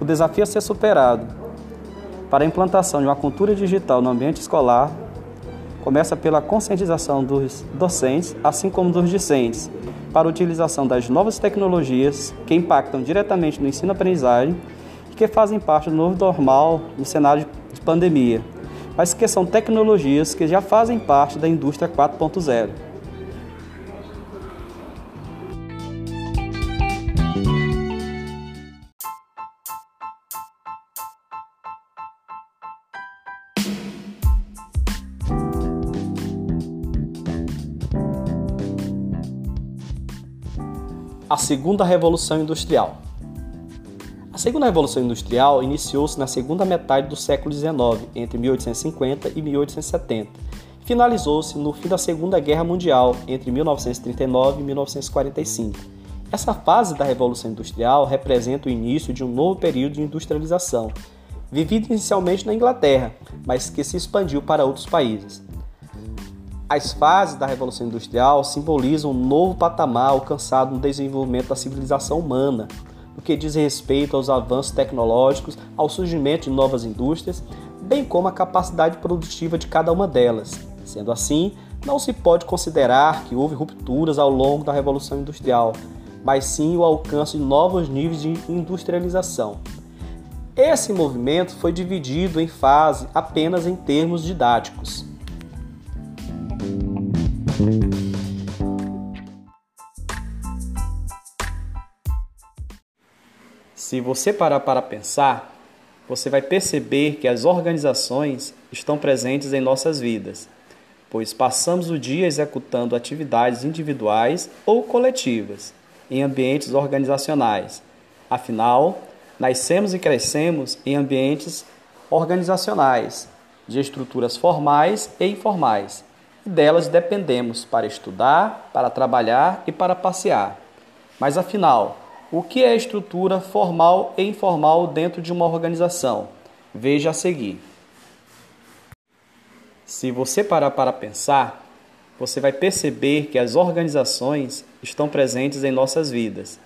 O desafio a ser superado para a implantação de uma cultura digital no ambiente escolar começa pela conscientização dos docentes, assim como dos discentes, para a utilização das novas tecnologias que impactam diretamente no ensino-aprendizagem e que fazem parte do novo normal no cenário de pandemia, mas que são tecnologias que já fazem parte da indústria 4.0. A segunda revolução industrial. A segunda revolução industrial iniciou-se na segunda metade do século XIX, entre 1850 e 1870. Finalizou-se no fim da Segunda Guerra Mundial, entre 1939 e 1945. Essa fase da Revolução Industrial representa o início de um novo período de industrialização, vivido inicialmente na Inglaterra, mas que se expandiu para outros países. As fases da Revolução Industrial simbolizam um novo patamar alcançado no desenvolvimento da civilização humana, no que diz respeito aos avanços tecnológicos, ao surgimento de novas indústrias, bem como a capacidade produtiva de cada uma delas. Sendo assim, não se pode considerar que houve rupturas ao longo da Revolução Industrial, mas sim o alcance de novos níveis de industrialização. Esse movimento foi dividido em fase apenas em termos didáticos. Se você parar para pensar, você vai perceber que as organizações estão presentes em nossas vidas, pois passamos o dia executando atividades individuais ou coletivas em ambientes organizacionais. Afinal, nascemos e crescemos em ambientes organizacionais, de estruturas formais e informais delas dependemos para estudar, para trabalhar e para passear. Mas afinal, o que é estrutura formal e informal dentro de uma organização? Veja a seguir. Se você parar para pensar, você vai perceber que as organizações estão presentes em nossas vidas,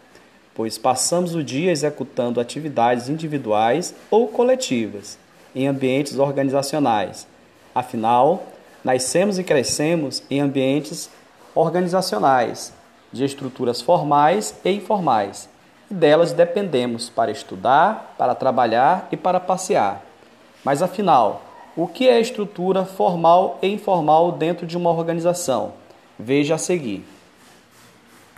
pois passamos o dia executando atividades individuais ou coletivas em ambientes organizacionais. Afinal, Nascemos e crescemos em ambientes organizacionais, de estruturas formais e informais, e delas dependemos para estudar, para trabalhar e para passear. Mas afinal, o que é estrutura formal e informal dentro de uma organização? Veja a seguir.